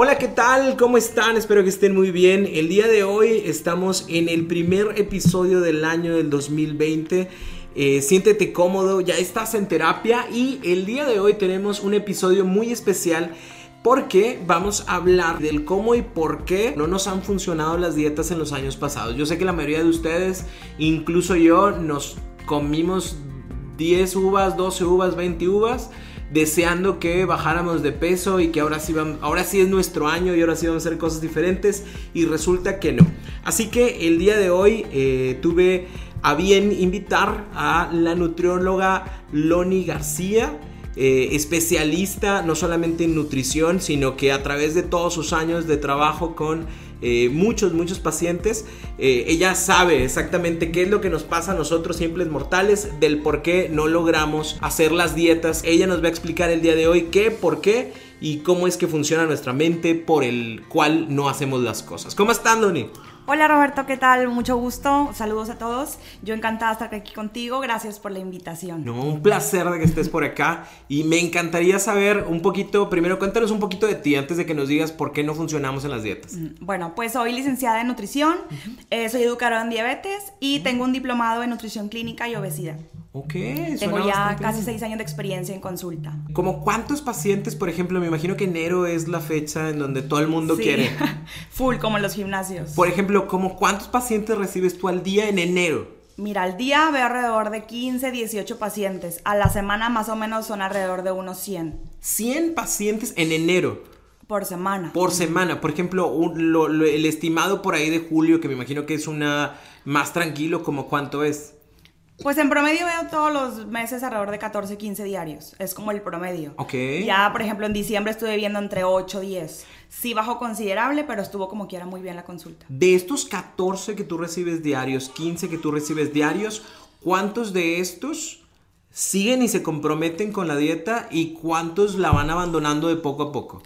Hola, ¿qué tal? ¿Cómo están? Espero que estén muy bien. El día de hoy estamos en el primer episodio del año del 2020. Eh, siéntete cómodo, ya estás en terapia y el día de hoy tenemos un episodio muy especial porque vamos a hablar del cómo y por qué no nos han funcionado las dietas en los años pasados. Yo sé que la mayoría de ustedes, incluso yo, nos comimos 10 uvas, 12 uvas, 20 uvas deseando que bajáramos de peso y que ahora sí, vamos, ahora sí es nuestro año y ahora sí vamos a hacer cosas diferentes y resulta que no. Así que el día de hoy eh, tuve a bien invitar a la nutrióloga Loni García. Eh, especialista no solamente en nutrición, sino que a través de todos sus años de trabajo con eh, muchos, muchos pacientes, eh, ella sabe exactamente qué es lo que nos pasa a nosotros simples mortales, del por qué no logramos hacer las dietas. Ella nos va a explicar el día de hoy qué, por qué y cómo es que funciona nuestra mente por el cual no hacemos las cosas. ¿Cómo están, Doni? Hola Roberto, ¿qué tal? Mucho gusto. Saludos a todos. Yo encantada de estar aquí contigo. Gracias por la invitación. No, un placer de que estés por acá. Y me encantaría saber un poquito, primero cuéntanos un poquito de ti antes de que nos digas por qué no funcionamos en las dietas. Mm, bueno, pues soy licenciada en nutrición, eh, soy educadora en diabetes y tengo un diplomado en nutrición clínica y obesidad. Ok, Tengo ya casi seis años de experiencia en consulta. ¿Como cuántos pacientes, por ejemplo? Me imagino que enero es la fecha en donde todo el mundo quiere. Full, como en los gimnasios. Por ejemplo, ¿como cuántos pacientes recibes tú al día en enero? Mira, al día veo alrededor de 15, 18 pacientes. A la semana más o menos son alrededor de unos 100. 100 pacientes en enero. Por semana. Por semana. Por ejemplo, el estimado por ahí de julio, que me imagino que es una más tranquilo, ¿como cuánto es? Pues en promedio veo todos los meses alrededor de 14, 15 diarios. Es como el promedio. Ok. Ya, por ejemplo, en diciembre estuve viendo entre 8 y 10. Sí bajó considerable, pero estuvo como quiera muy bien la consulta. De estos 14 que tú recibes diarios, 15 que tú recibes diarios, ¿cuántos de estos siguen y se comprometen con la dieta y cuántos la van abandonando de poco a poco?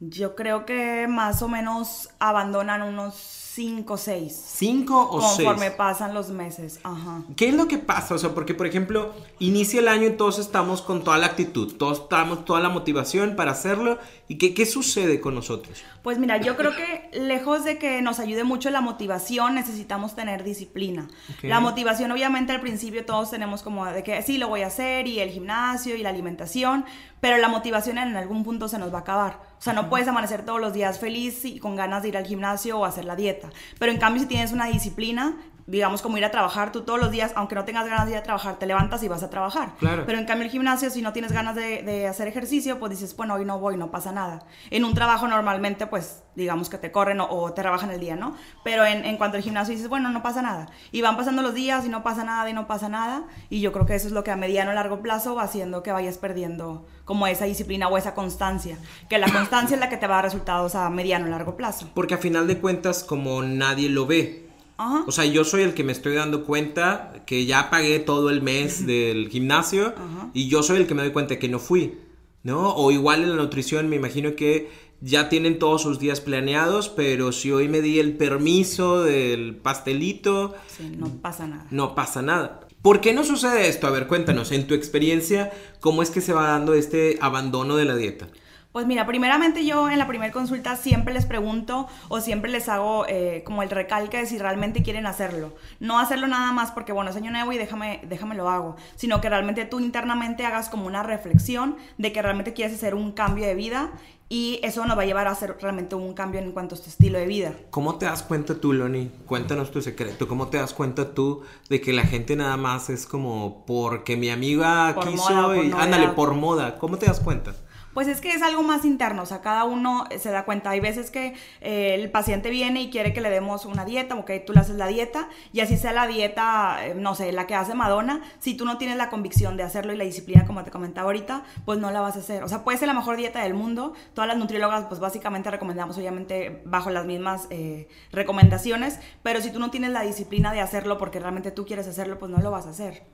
Yo creo que más o menos abandonan unos 5 o 6. 5 o 6. Conforme pasan los meses. Ajá. ¿Qué es lo que pasa? O sea, porque por ejemplo, inicia el año y todos estamos con toda la actitud, todos estamos toda la motivación para hacerlo. ¿Y qué, qué sucede con nosotros? Pues mira, yo creo que lejos de que nos ayude mucho la motivación, necesitamos tener disciplina. La motivación, obviamente, al principio todos tenemos como de que sí, lo voy a hacer, y el gimnasio y la alimentación, pero la motivación en algún punto se nos va a acabar. O sea, no puedes amanecer todos los días feliz y con ganas de ir al gimnasio o hacer la dieta. Pero en cambio, si tienes una disciplina, digamos como ir a trabajar, tú todos los días, aunque no tengas ganas de ir a trabajar, te levantas y vas a trabajar. Claro. Pero en cambio el gimnasio, si no tienes ganas de, hacer ejercicio, pues dices, bueno, hoy no voy, no pasa nada. En un trabajo normalmente, pues digamos que te corren o, te rebajan el día, ¿no? Pero en, en, cuanto al gimnasio dices, bueno, no pasa nada. Y van pasando los días y no pasa nada y no pasa nada. Y yo creo que eso es lo que a mediano o largo plazo va haciendo que vayas perdiendo como esa disciplina o esa constancia. Que la constancia es la que te va a dar resultados a mediano o largo plazo. Porque a final de cuentas, como nadie lo ve, o sea, yo soy el que me estoy dando cuenta que ya pagué todo el mes del gimnasio y yo soy el que me doy cuenta que no fui, ¿no? O igual en la nutrición me imagino que ya tienen todos sus días planeados, pero si hoy me di el permiso del pastelito... no pasa nada. No pasa nada. ¿Por qué no sucede esto? A ver, cuéntanos, en tu experiencia, ¿cómo es que se va dando este abandono de la dieta? Pues mira, primeramente yo en la primera consulta siempre les pregunto o siempre les hago eh, como el recalque de si realmente quieren hacerlo. No hacerlo nada más porque, bueno, es año nuevo y déjame, déjame lo hago, sino que realmente tú internamente hagas como una reflexión de que realmente quieres hacer un cambio de vida y eso nos va a llevar a hacer realmente un cambio en cuanto a tu estilo de vida. ¿Cómo te das cuenta tú, Loni? Cuéntanos tu secreto. ¿Cómo te das cuenta tú de que la gente nada más es como porque mi amiga quiso y ándale por moda? ¿Cómo te das cuenta? Pues es que es algo más interno, o sea, cada uno se da cuenta. Hay veces que eh, el paciente viene y quiere que le demos una dieta, ok, tú le haces la dieta y así sea la dieta, eh, no sé, la que hace Madonna, si tú no tienes la convicción de hacerlo y la disciplina, como te comentaba ahorita, pues no la vas a hacer. O sea, puede ser la mejor dieta del mundo, todas las nutriólogas pues básicamente recomendamos obviamente bajo las mismas eh, recomendaciones, pero si tú no tienes la disciplina de hacerlo porque realmente tú quieres hacerlo, pues no lo vas a hacer.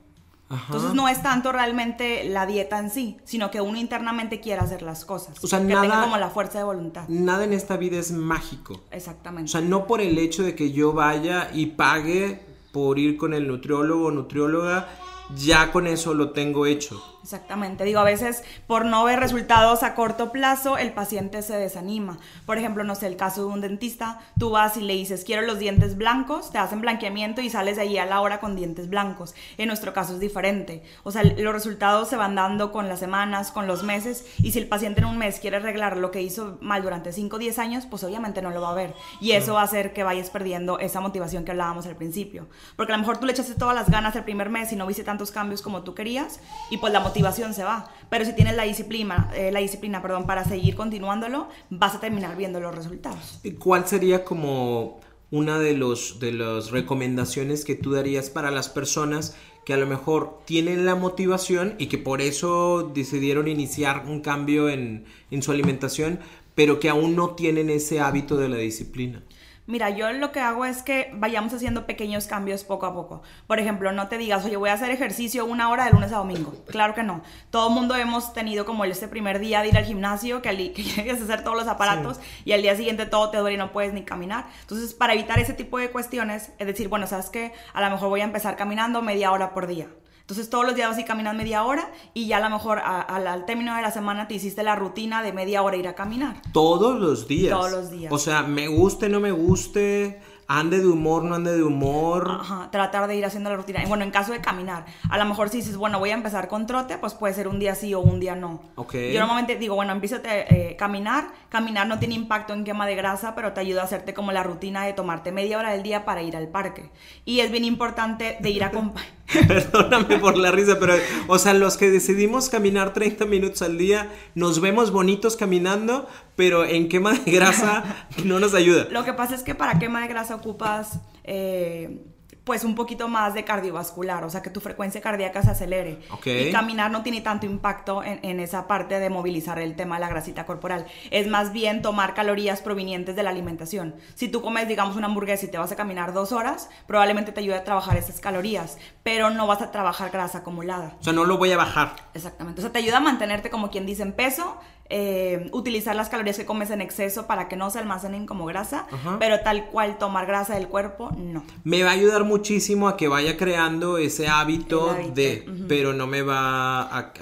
Entonces no es tanto realmente la dieta en sí, sino que uno internamente quiere hacer las cosas. O sea, que nada, tenga como la fuerza de voluntad. Nada en esta vida es mágico. Exactamente. O sea, no por el hecho de que yo vaya y pague por ir con el nutriólogo o nutrióloga, ya con eso lo tengo hecho. Exactamente, digo, a veces por no ver resultados a corto plazo, el paciente se desanima. Por ejemplo, no sé, el caso de un dentista, tú vas y le dices, quiero los dientes blancos, te hacen blanqueamiento y sales de ahí a la hora con dientes blancos. En nuestro caso es diferente. O sea, los resultados se van dando con las semanas, con los meses, y si el paciente en un mes quiere arreglar lo que hizo mal durante 5 o 10 años, pues obviamente no lo va a ver. Y eso va a hacer que vayas perdiendo esa motivación que hablábamos al principio. Porque a lo mejor tú le echaste todas las ganas el primer mes y no viste tantos cambios como tú querías, y pues la motivación se va. Pero si tienes la disciplina, eh, la disciplina, perdón, para seguir continuándolo, vas a terminar viendo los resultados. ¿Y ¿Cuál sería como una de los de las recomendaciones que tú darías para las personas que a lo mejor tienen la motivación y que por eso decidieron iniciar un cambio en, en su alimentación, pero que aún no tienen ese hábito de la disciplina? Mira, yo lo que hago es que vayamos haciendo pequeños cambios poco a poco. Por ejemplo, no te digas, oye, voy a hacer ejercicio una hora de lunes a domingo. Claro que no. Todo el mundo hemos tenido como este primer día de ir al gimnasio, que, al, que llegues a hacer todos los aparatos y al día siguiente todo te duele y no puedes ni caminar. Entonces, para evitar ese tipo de cuestiones, es decir, bueno, sabes que a lo mejor voy a empezar caminando media hora por día. Entonces todos los días así caminas media hora y ya a lo mejor al término de la semana te hiciste la rutina de media hora ir a caminar. Todos los días. Todos los días. O sea, me guste, no me guste, ande de humor, no ande de humor. Ajá, tratar de ir haciendo la rutina. Y bueno, en caso de caminar, a lo mejor si dices, bueno, voy a empezar con trote, pues puede ser un día sí o un día no. Ok. Yo normalmente digo, bueno, empieza a eh, caminar. Caminar no tiene impacto en quema de grasa, pero te ayuda a hacerte como la rutina de tomarte media hora del día para ir al parque. Y es bien importante de ir a Perdóname por la risa, pero, o sea, los que decidimos caminar 30 minutos al día, nos vemos bonitos caminando, pero en quema de grasa no nos ayuda. Lo que pasa es que para quema de grasa ocupas eh, pues un poquito más de cardiovascular, o sea que tu frecuencia cardíaca se acelere. Y caminar no tiene tanto impacto en, esa parte de movilizar el tema de la grasita corporal. Es más bien tomar calorías provenientes de la alimentación. Si tú comes, digamos, una hamburguesa y te vas a caminar dos horas, probablemente te ayude a trabajar esas calorías, pero no vas a trabajar grasa acumulada. O sea, no lo voy a bajar. Exactamente. O sea, te ayuda a mantenerte como quien dice en peso, eh, utilizar las calorías que comes en exceso para que no se almacenen como grasa, pero tal cual tomar grasa del cuerpo, no. Me va a ayudar muchísimo a que vaya creando ese hábito, de, pero no me va a,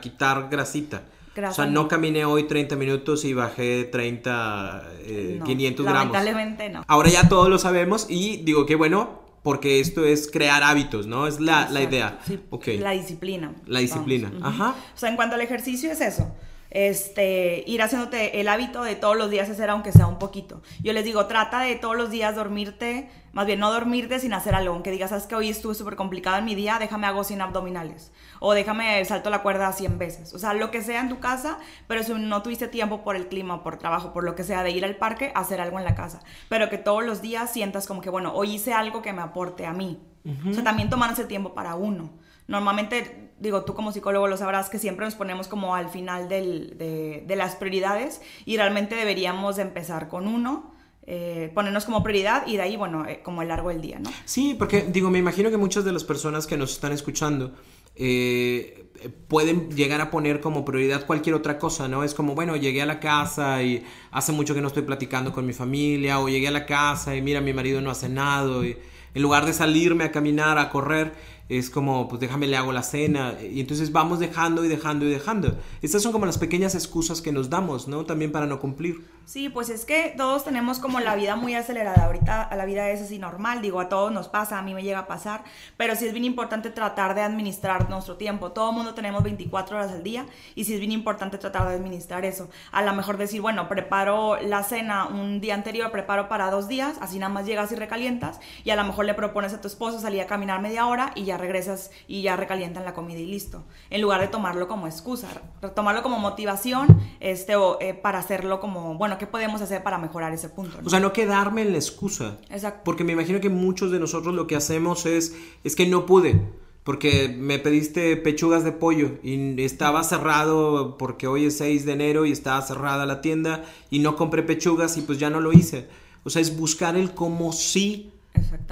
quitar grasita. o sea, no, caminé hoy 30 minutos y bajé 30, 500 eh, gramos. Lamentablemente no. Ahora ya todos lo sabemos y digo que bueno, porque esto es crear hábitos, ¿no? Es la, la idea. Sí, La disciplina. La disciplina, ajá. O sea, en cuanto al ejercicio es eso este, ir haciéndote el hábito de todos los días hacer aunque sea un poquito. Yo les digo, trata de todos los días dormirte, más bien no dormirte sin hacer algo, aunque digas, sabes que hoy estuve súper complicado en mi día, déjame hago 100 abdominales, o déjame salto la cuerda 100 veces, o sea, lo que sea en tu casa, pero si no tuviste tiempo por el clima, por trabajo, por lo que sea, de ir al parque, hacer algo en la casa, pero que todos los días sientas como que, bueno, hoy hice algo que me aporte a mí. O sea, también tomarse tiempo para uno. Normalmente digo, tú como psicólogo lo sabrás que siempre nos ponemos como al final de, las prioridades y realmente deberíamos empezar con uno. Eh, ponernos como prioridad y de ahí, bueno, eh, como el largo del día, ¿no? Sí, porque digo, me imagino que muchas de las personas que nos están escuchando eh, pueden llegar a poner como prioridad cualquier otra cosa, ¿no? Es como, bueno, llegué a la casa y hace mucho que no estoy platicando con mi familia, o llegué a la casa y mira, mi marido no hace nada, y en lugar de salirme a caminar, a correr, es como, pues déjame le hago la cena. Y entonces vamos dejando y dejando y dejando. Estas son como las pequeñas excusas que nos damos, ¿no? También para no cumplir. Sí, pues es que todos tenemos como la vida muy acelerada. Ahorita a la vida es así normal, digo, a todos nos pasa, a mí me llega a pasar, pero sí es bien importante tratar de administrar nuestro tiempo. Todo mundo tenemos 24 horas al día y sí es bien importante tratar de administrar eso. A lo mejor decir, bueno, preparo la cena un día anterior, preparo para dos días, así nada más llegas y recalientas y a lo mejor le propones a tu esposo salir a caminar media hora y ya ya regresas y ya recalientan la comida y listo. En lugar de tomarlo como excusa, tomarlo como motivación este, o, eh, para hacerlo como, bueno, ¿qué podemos hacer para mejorar ese punto? O sea, no quedarme en la excusa. Exacto. Porque me imagino que muchos de nosotros lo que hacemos es, es que no pude. Porque me pediste pechugas de pollo y estaba cerrado porque hoy es 6 de enero y estaba cerrada la tienda y no compré pechugas y pues ya no lo hice. O sea, es buscar el cómo sí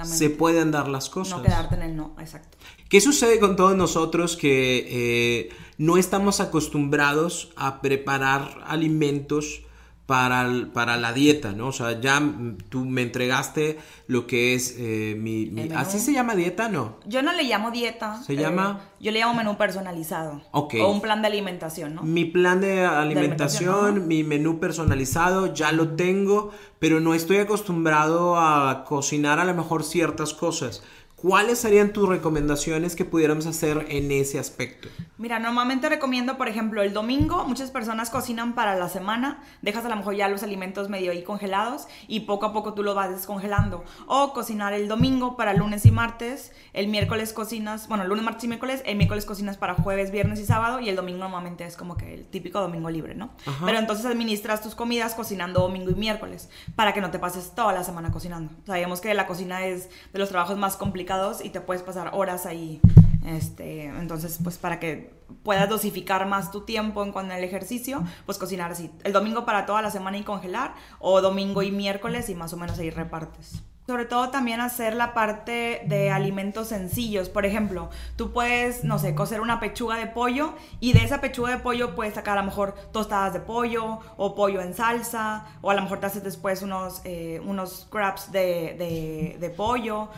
se pueden dar las cosas. No quedarte en el no, exacto. ¿Qué sucede con todos nosotros que eh, no estamos acostumbrados a preparar alimentos para, para la dieta, ¿no? O sea, ya tú me entregaste lo que es eh, mi... ¿Así se llama dieta, no? Yo no le llamo dieta. ¿Se llama? Eh, yo le llamo menú personalizado. Ok. O un plan de alimentación, ¿no? Mi plan de alimentación, mi menú personalizado, ya lo tengo, pero no estoy acostumbrado a cocinar a lo mejor ciertas cosas. ¿Cuáles serían tus recomendaciones que pudiéramos hacer en ese aspecto? Mira, normalmente recomiendo, por ejemplo, el domingo, muchas personas cocinan para la semana, dejas a lo mejor ya los alimentos medio ahí congelados y poco a poco tú lo vas descongelando. O cocinar el domingo para lunes y martes, el miércoles cocinas, bueno, lunes, martes y miércoles, el miércoles cocinas para jueves, viernes y sábado y el domingo normalmente es como que el típico domingo libre, ¿no? Pero entonces administras tus comidas cocinando domingo y miércoles para que no te pases toda la semana cocinando. Sabemos que la cocina es de los trabajos más complicados y te puedes pasar horas ahí. Este, entonces, pues para que puedas dosificar más tu tiempo en cuanto al ejercicio, pues cocinar así. El domingo para toda la semana y congelar, o domingo y miércoles y más o menos ahí repartes. Sobre todo también hacer la parte de alimentos sencillos. Por ejemplo, tú puedes, no sé, cocer una pechuga de pollo y de esa pechuga de pollo puedes sacar a lo mejor tostadas de pollo o pollo en salsa o a lo mejor te haces después unos, eh, unos crabs de, de, pollo.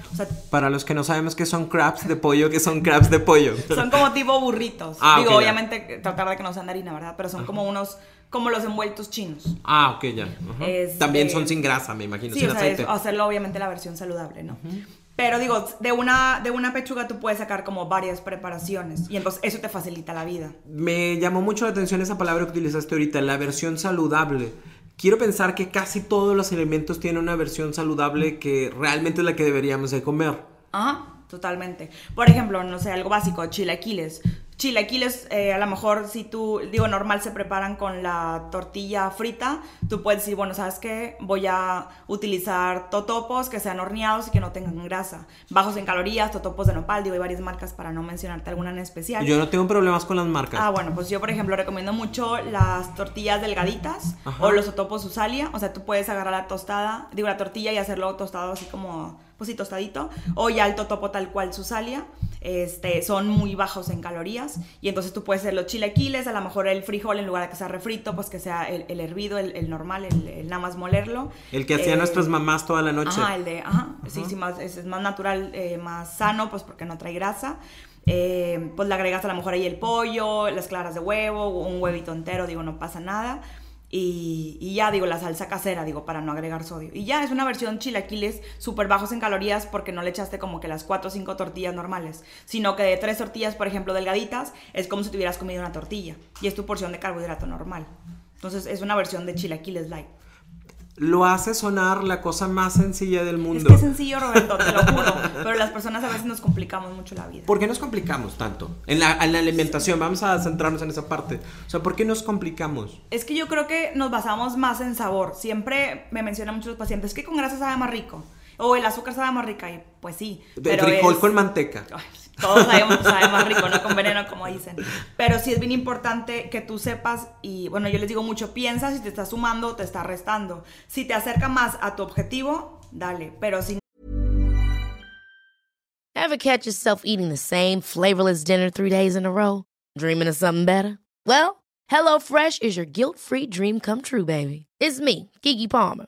Para los que no sabemos qué son crabs de pollo, ¿qué son crabs de pollo? son como tipo burritos. Ah, Digo, obviamente tratar de que no sean de harina, ¿verdad? Pero son como unos como los envueltos chinos. Ah, ok, ya. También son sin grasa, me imagino, sí, sin o sea, Es hacerlo obviamente la versión saludable, ¿no? Pero digo, de una, de una pechuga tú puedes sacar como varias preparaciones y entonces eso te facilita la vida. Me llamó mucho la atención esa palabra que utilizaste ahorita, la versión saludable. Quiero pensar que casi todos los alimentos tienen una versión saludable que realmente es la que deberíamos de comer. Ajá, totalmente. Por ejemplo, no sé, algo básico, chilaquiles chilaquiles, eh, a lo mejor si tú, digo, normal se preparan con la tortilla frita, tú puedes decir, bueno, ¿sabes qué? Voy a utilizar totopos que sean horneados y que no tengan grasa, bajos en calorías, totopos de nopal, digo, hay varias marcas para no mencionarte alguna en especial. Yo no tengo problemas con las marcas. Ah, bueno, pues yo, por ejemplo, recomiendo mucho las tortillas delgaditas o los totopos usalia, o sea, tú puedes agarrar la tostada, digo, la tortilla y hacerlo tostado así como pues sí, tostadito, o ya el totopo tal cual susalia, este, son muy bajos en calorías, y entonces tú puedes hacer los chilaquiles, a lo mejor el frijol en lugar de que sea refrito, pues que sea el, hervido, el, normal, el, nada más molerlo. El que hacían eh, nuestras mamás toda la noche. Ajá, el de, ajá, sí, sí, más, es, más natural, eh, más sano, pues porque no trae grasa. Eh, pues le agregas a lo mejor ahí el pollo, las claras de huevo, un huevito entero, digo, no pasa nada. Y, ya digo, la salsa casera, digo, para no agregar sodio. Y ya es una versión chilaquiles súper bajos en calorías porque no le echaste como que las 4 o 5 tortillas normales, sino que de 3 tortillas, por ejemplo, delgaditas, es como si tuvieras comido una tortilla y es tu porción de carbohidrato normal. Entonces es una versión de chilaquiles light lo hace sonar la cosa más sencilla del mundo. Es que es sencillo, Roberto, te lo juro. Pero las personas a veces nos complicamos mucho la vida. ¿Por qué nos complicamos tanto? En la, alimentación, vamos a centrarnos en esa parte. O sea, ¿por qué nos complicamos? Es que yo creo que nos basamos más en sabor. Siempre me mencionan muchos pacientes que con grasa sabe más rico. O el azúcar sabe más rica. Y pues sí. Pero frijol con manteca. Todos sabemos sabe más rico, no con veneno, como dicen. Pero sí es bien importante que tú sepas, y bueno, yo les digo mucho, piensa si te está sumando o te está restando. Si te acerca más a tu objetivo, dale. Pero si. Ever catch yourself eating the same flavorless dinner three days in a row? Dreaming of something better? Well, HelloFresh is your guilt-free dream come true, baby. It's me, Kiki Palmer.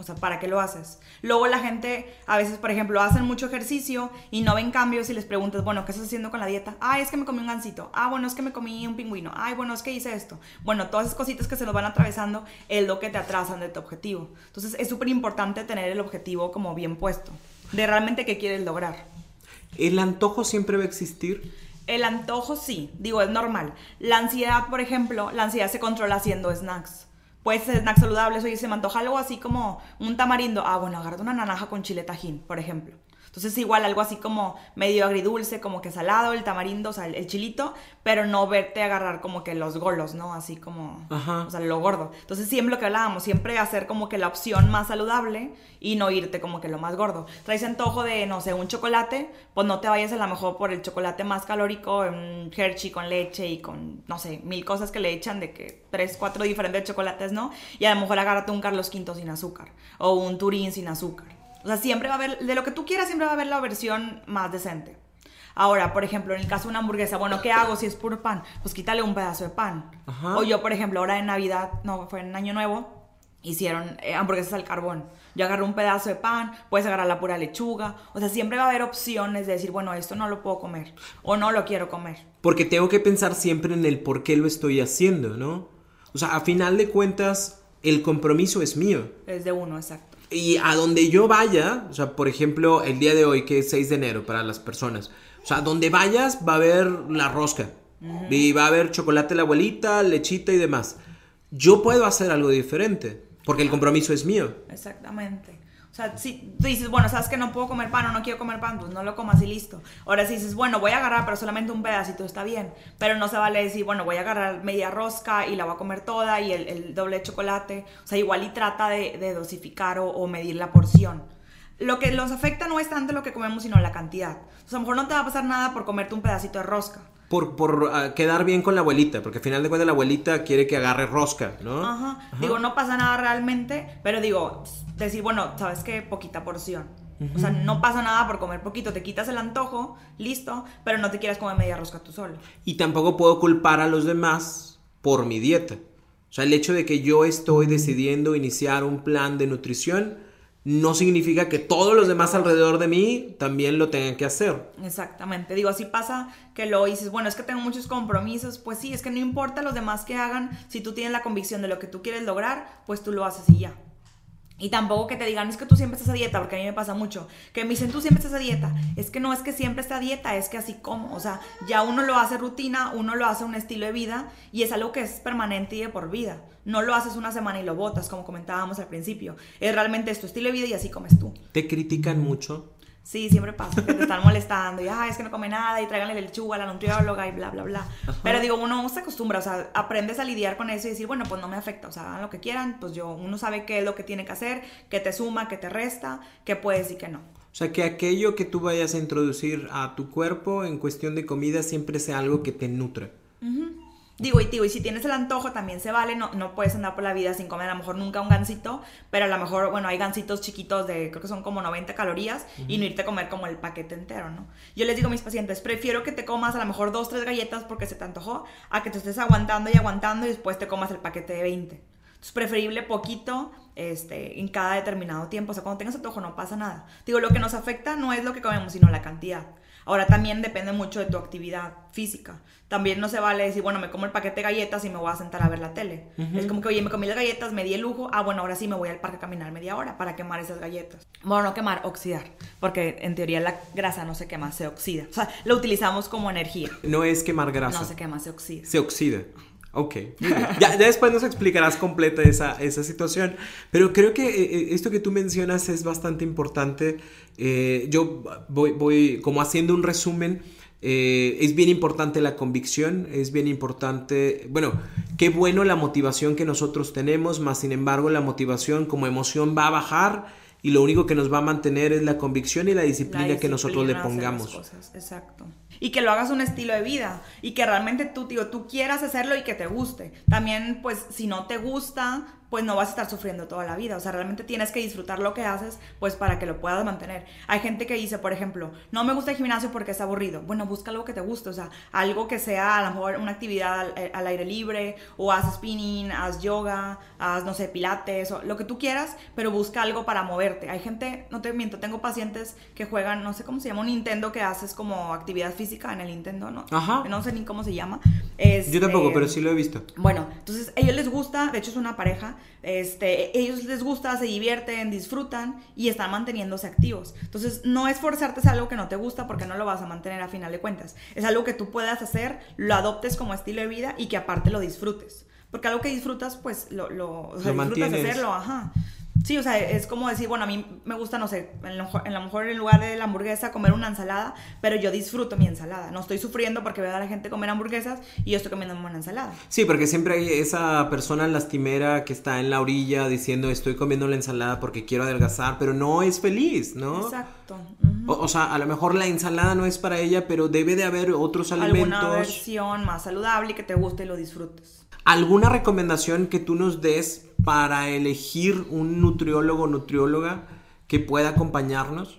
o sea, ¿para qué lo haces? Luego la gente, a veces, por ejemplo, hacen mucho ejercicio y no ven cambios y les preguntas, bueno, ¿qué estás haciendo con la dieta? Ah, es que me comí un gansito. Ah, bueno, es que me comí un pingüino. Ay, bueno, es que hice esto. Bueno, todas esas cositas que se nos van atravesando es lo que te atrasan de tu objetivo. Entonces es súper importante tener el objetivo como bien puesto, de realmente qué quieres lograr. ¿El antojo siempre va a existir? El antojo sí, digo, es normal. La ansiedad, por ejemplo, la ansiedad se controla haciendo snacks. Puede ser snacks saludables, oye, se me antoja algo así como un tamarindo. Ah, bueno, agarro una naranja con chile tajín, por ejemplo. Entonces igual algo así como medio agridulce, como que salado, el tamarindo, o sea, el, chilito, pero no verte agarrar como que los golos, ¿no? Así como, o sea, lo gordo. Entonces siempre lo que hablábamos, siempre hacer como que la opción más saludable y no irte como que lo más gordo. Traes antojo de, no sé, un chocolate, pues no te vayas a lo mejor por el chocolate más calórico, un Hershey con leche y con, no sé, mil cosas que le echan de que tres, cuatro diferentes chocolates, ¿no? Y a lo mejor agárrate un Carlos V sin azúcar o un Turín sin azúcar. O sea, siempre va a haber, de lo que tú quieras, siempre va a haber la versión más decente. Ahora, por ejemplo, en el caso de una hamburguesa, bueno, ¿qué hago si es puro pan? Pues quítale un pedazo de pan. O yo, por ejemplo, ahora en Navidad, no, fue en Año Nuevo, hicieron eh, hamburguesas al carbón. Yo agarré un pedazo de pan, puedes agarrar la pura lechuga. O sea, siempre va a haber opciones de decir, bueno, esto no lo puedo comer o no lo quiero comer. Porque tengo que pensar siempre en el por qué lo estoy haciendo, ¿no? O sea, a final de cuentas, el compromiso es mío. Es de uno, exacto. Y a donde yo vaya, o sea, por ejemplo, el día de hoy, que es 6 de enero para las personas, o sea, donde vayas va a haber la rosca. Y va a haber chocolate de la abuelita, lechita y demás. Yo puedo hacer algo diferente, porque el compromiso es mío. Exactamente. O sea, si tú dices, bueno, sabes que no puedo comer pan o no quiero comer pan, pues no lo comas y listo. Ahora si dices, bueno, voy a agarrar, pero solamente un pedacito está bien. Pero no se vale decir, bueno, voy a agarrar media rosca y la voy a comer toda y el, doble de chocolate. O sea, igual y trata de, dosificar o, medir la porción. Lo que los afecta no es tanto lo que comemos, sino la cantidad. O sea, a lo mejor no te va a pasar nada por comerte un pedacito de rosca por, por ah, quedar bien con la abuelita, porque al final de cuentas la abuelita quiere que agarre rosca, ¿no? Ajá. Digo, no pasa nada realmente, pero digo, decir, bueno, ¿sabes qué? Poquita porción. O sea, no pasa nada por comer poquito, te quitas el antojo, listo, pero no te quieras comer media rosca tú solo. Y tampoco puedo culpar a los demás por mi dieta. O sea, el hecho de que yo estoy decidiendo iniciar un plan de nutrición, no significa que todos los demás alrededor de mí también lo tengan que hacer. Exactamente. Digo, así pasa que lo dices, bueno, es que tengo muchos compromisos. Pues sí, es que no importa los demás que hagan, si tú tienes la convicción de lo que tú quieres lograr, pues tú lo haces y ya. Y tampoco que te digan, es que tú siempre estás a dieta, porque a mí me pasa mucho. Que me dicen, tú siempre estás a dieta. Es que no es que siempre esté a dieta, es que así como. O sea, ya uno lo hace rutina, uno lo hace un estilo de vida y es algo que es permanente y de por vida. No lo haces una semana y lo botas, como comentábamos al principio. Es realmente es tu estilo de vida y así comes tú. ¿Te critican mucho? Sí, siempre pasa, que te están molestando y, ah, es que no come nada y tráiganle lechuga a la nutrióloga y bla, bla, bla. Pero digo, uno se acostumbra, o sea, aprendes a lidiar con eso y decir, bueno, pues no me afecta, o sea, hagan lo que quieran, pues yo, uno sabe qué es lo que tiene que hacer, qué te suma, qué te resta, qué puedes y qué no. O sea, que aquello que tú vayas a introducir a tu cuerpo en cuestión de comida siempre sea algo que te nutra. Digo, y, digo, y si tienes el antojo también se vale, no, no puedes andar por la vida sin comer a lo mejor nunca un gansito, pero a lo mejor, bueno, hay gansitos chiquitos de, creo que son como 90 calorías, y no irte a comer como el paquete entero, ¿no? Yo les digo a mis pacientes, prefiero que te comas a lo mejor dos, tres galletas porque se te antojó, a que te estés aguantando y aguantando y después te comas el paquete de 20. Es preferible poquito este, en cada determinado tiempo. O sea, cuando tengas antojo no pasa nada. Digo, lo que nos afecta no es lo que comemos, sino la cantidad. Ahora también depende mucho de tu actividad física. También no se vale decir, bueno, me como el paquete de galletas y me voy a sentar a ver la tele. Es como que, oye, me comí las galletas, me di el lujo, ah, bueno, ahora sí me voy al parque a caminar media hora para quemar esas galletas. Bueno, no quemar, oxidar, porque en teoría la grasa no se quema, se oxida. O sea, lo utilizamos como energía. No es quemar grasa. No se quema, se oxida. Se oxida. Ok, ya, después nos explicarás completa esa, esa situación, pero creo que eh, eh, esto que tú mencionas es bastante importante. Eh, yo voy, voy como haciendo un resumen. es bien importante la convicción, es bien importante, bueno, qué bueno la motivación que nosotros tenemos, más sin embargo la motivación como emoción va a bajar y lo único que nos va a mantener es la convicción y la disciplina, que nosotros le pongamos. Exacto y que lo hagas un estilo de vida y que realmente tú, digo, tú quieras hacerlo y que te guste. También, pues, si no te gusta, pues no vas a estar sufriendo toda la vida. O sea, realmente tienes que disfrutar lo que haces, pues para que lo puedas mantener. Hay gente que dice, por ejemplo, no me gusta el gimnasio porque es aburrido. Bueno, busca algo que te guste, o sea, algo que sea a lo mejor una actividad al, eh, aire libre, o haz spinning, haz yoga, haz, no sé, pilates, o lo que tú quieras, pero busca algo para moverte. Hay gente, no te miento, tengo pacientes que juegan, no sé cómo se llama, un Nintendo que haces como actividad física en el Nintendo, ¿no? Ajá. No sé ni cómo se llama. Yo tampoco, Este, pero sí lo he visto. bueno, entonces a ellos les gusta, de hecho es una pareja, este, ellos les gusta, se divierten, disfrutan y están manteniéndose activos. Entonces no es forzarte a algo que no te gusta porque no lo vas a mantener a final de cuentas. Es algo que tú puedas hacer, lo adoptes como estilo de vida y que aparte lo disfrutes. Porque algo que disfrutas, pues lo, lo, o sea, Lo disfrutas mantienes. hacerlo, ajá. Sí, o sea, es como decir, bueno, a mí me gusta, no sé, en lo, en lo mejor en lugar de la hamburguesa comer una ensalada, pero yo disfruto mi ensalada. No estoy sufriendo porque veo a la gente comer hamburguesas y yo estoy comiendo una ensalada. Sí, porque siempre hay esa persona lastimera que está en la orilla diciendo estoy comiendo la ensalada porque quiero adelgazar, pero no es feliz, ¿no? Exacto. ujú. O, o sea, a lo mejor la ensalada no es para ella, pero debe de haber otros Alguna alimentos. versión más saludable que te guste y lo disfrutes. ¿Alguna recomendación que tú nos des para elegir un nutriólogo o nutrióloga que pueda acompañarnos?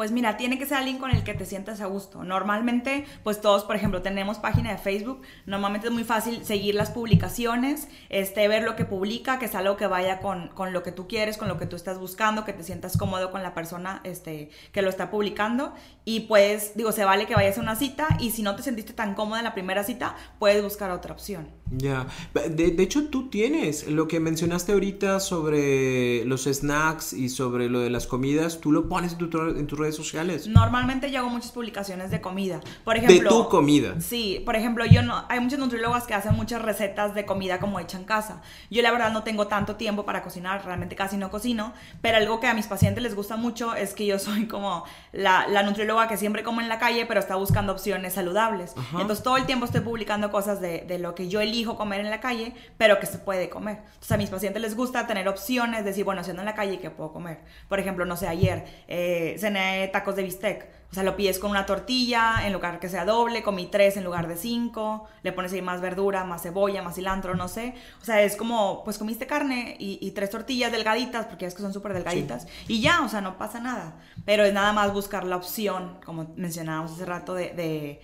Pues mira, tiene que ser alguien con el que te sientas a gusto. Normalmente, pues todos, por ejemplo, tenemos página de Facebook. Normalmente es muy fácil seguir las publicaciones, este, ver lo que publica, que es algo que vaya con, con lo que tú quieres, con lo que tú estás buscando, que te sientas cómodo con la persona este, que lo está publicando. Y pues, digo, se vale que vayas a una cita y si no te sentiste tan cómoda en la primera cita, puedes buscar otra opción. Ya, de, de hecho tú tienes lo que mencionaste ahorita sobre los snacks y sobre lo de las comidas, tú lo pones en, tu- en tus redes sociales. Normalmente yo hago muchas publicaciones de comida. Por De ejemplo, tu comida. Sí, por ejemplo, yo no, hay muchos nutriólogas que hacen muchas recetas de comida como hecha en casa. Yo la verdad no tengo tanto tiempo para cocinar, realmente casi no cocino, pero algo que a mis pacientes les gusta mucho es que yo soy como la, la nutrióloga que siempre como en la calle, pero está buscando opciones saludables. Ajá. Entonces todo el tiempo estoy publicando cosas de, de lo que yo elijo comer en la calle, pero que se puede comer. Entonces a mis pacientes les gusta tener opciones, decir, bueno, siendo en la calle, ¿qué puedo comer? Por ejemplo, no sé, ayer eh, cené tacos de bistec. O sea, lo pides con una tortilla, en lugar que sea doble, comí tres en lugar de cinco, le pones ahí más verdura, más cebolla, más cilantro, no sé. O sea, es como, pues comiste carne y, y tres tortillas delgaditas, porque es que son súper delgaditas, y ya, o sea, no pasa nada. Pero es nada más buscar la opción, como mencionábamos hace rato, de, de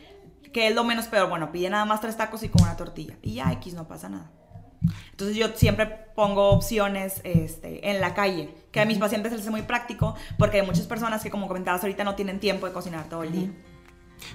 que es lo menos peor. Bueno, pide nada más tres tacos y con una tortilla, y ya, X, no pasa nada. Entonces yo siempre pongo opciones este, en la calle, que a mis pacientes les hace muy práctico, porque hay muchas personas que, como comentabas ahorita, no tienen tiempo de cocinar todo el día.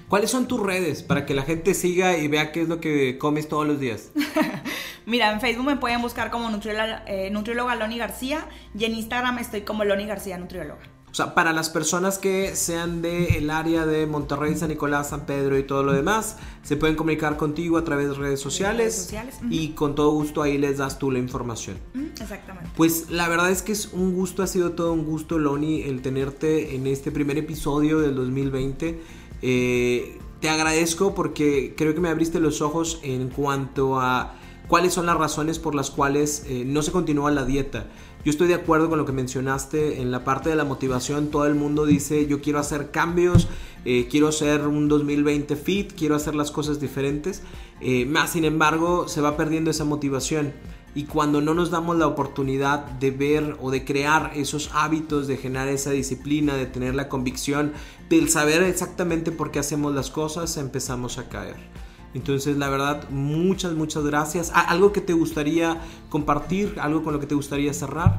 ¿Cuáles son tus redes para que la gente siga y vea qué es lo que comes todos los días? Mira, en Facebook me pueden buscar como nutrióloga, eh, nutrióloga Loni García y en Instagram estoy como Loni García Nutrióloga. O sea, para las personas que sean del área de Monterrey, San Nicolás, San Pedro y todo lo demás, se pueden comunicar contigo a través de redes sociales, Redes sociales, ujú. y con todo gusto ahí les das tú la información. Exactamente. Pues la verdad es que es un gusto, ha sido todo un gusto, Loni, el tenerte en este primer episodio del 2020. Eh, te agradezco porque creo que me abriste los ojos en cuanto a cuáles son las razones por las cuales eh, no se continúa la dieta. Yo estoy de acuerdo con lo que mencionaste en la parte de la motivación. Todo el mundo dice yo quiero hacer cambios, eh, quiero ser un 2020 fit, quiero hacer las cosas diferentes. Eh, más sin embargo se va perdiendo esa motivación. Y cuando no nos damos la oportunidad de ver o de crear esos hábitos, de generar esa disciplina, de tener la convicción, del saber exactamente por qué hacemos las cosas, empezamos a caer. Entonces, la verdad, muchas, muchas gracias. ¿A- ¿Algo que te gustaría compartir? ¿Algo con lo que te gustaría cerrar?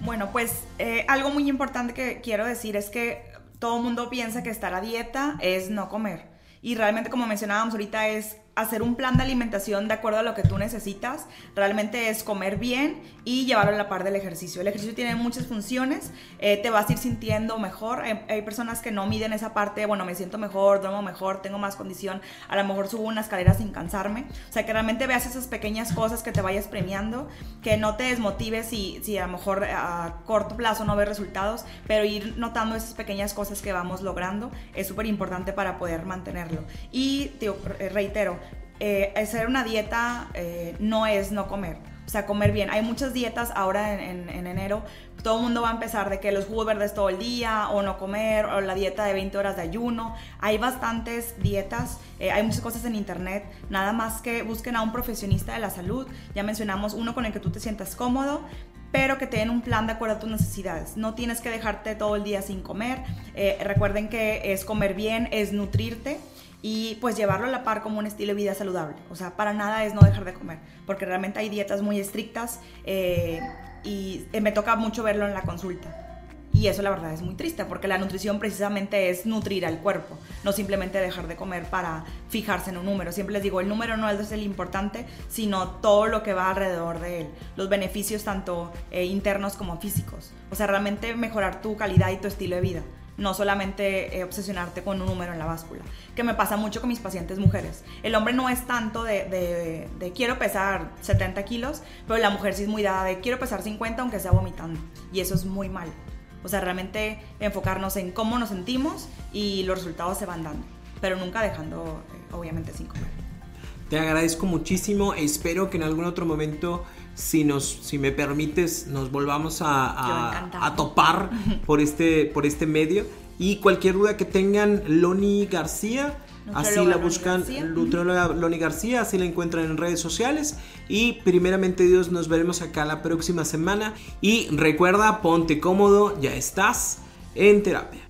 Bueno, pues eh, algo muy importante que quiero decir es que todo el mundo piensa que estar a dieta es no comer. Y realmente, como mencionábamos ahorita, es hacer un plan de alimentación de acuerdo a lo que tú necesitas. Realmente es comer bien y llevarlo a la par del ejercicio. El ejercicio tiene muchas funciones. eh, te vas a ir sintiendo mejor. Hay, personas que no miden esa parte. Bueno, me siento mejor, duermo mejor, tengo más condición. A lo mejor subo una escalera sin cansarme. O sea, que realmente veas esas pequeñas cosas que te vayas premiando. Que no te desmotives si, si a lo mejor a corto plazo no ves resultados. Pero ir notando esas pequeñas cosas que vamos logrando es súper importante para poder mantenerlo. Y te reitero, eh, hacer una dieta eh, no es no comer. O sea, comer bien. Hay muchas dietas ahora en, enero. Todo el mundo va a empezar de que los jugos verdes todo el día, o no comer, o la dieta de 20 horas de ayuno. Hay bastantes dietas, eh, hay muchas cosas en internet. Nada más que busquen a un profesionista de la salud. Ya mencionamos uno con el que tú te sientas cómodo pero que te den un plan de acuerdo a tus necesidades. No tienes que dejarte todo el día sin comer. Eh, recuerden que es comer bien, es nutrirte y pues llevarlo a la par como un estilo de vida saludable. O sea, para nada es no dejar de comer, porque realmente hay dietas muy estrictas eh, y eh, me toca mucho verlo en la consulta. Y eso la verdad es muy triste, porque la nutrición precisamente es nutrir al cuerpo, no simplemente dejar de comer para fijarse en un número. Siempre les digo, el número no es el importante, sino todo lo que va alrededor de él, los beneficios tanto eh, internos como físicos. O sea, realmente mejorar tu calidad y tu estilo de vida no solamente eh, obsesionarte con un número en la báscula, que me pasa mucho con mis pacientes mujeres. El hombre no es tanto de, quiero pesar 70 kilos, pero la mujer sí es muy dada de quiero pesar 50 aunque sea vomitando. Y eso es muy mal. O sea, realmente enfocarnos en cómo nos sentimos y los resultados se van dando, pero nunca dejando, eh, obviamente, sin comer. Te agradezco muchísimo. Espero que en algún otro momento, si, nos, si me permites, nos volvamos a, a, topar por este, por este medio. Y cualquier duda que tengan, Loni García, así la buscan, Nutrióloga Loni García, así la encuentran en redes sociales. Y primeramente Dios, nos veremos acá la próxima semana. Y recuerda, ponte cómodo, ya estás en terapia.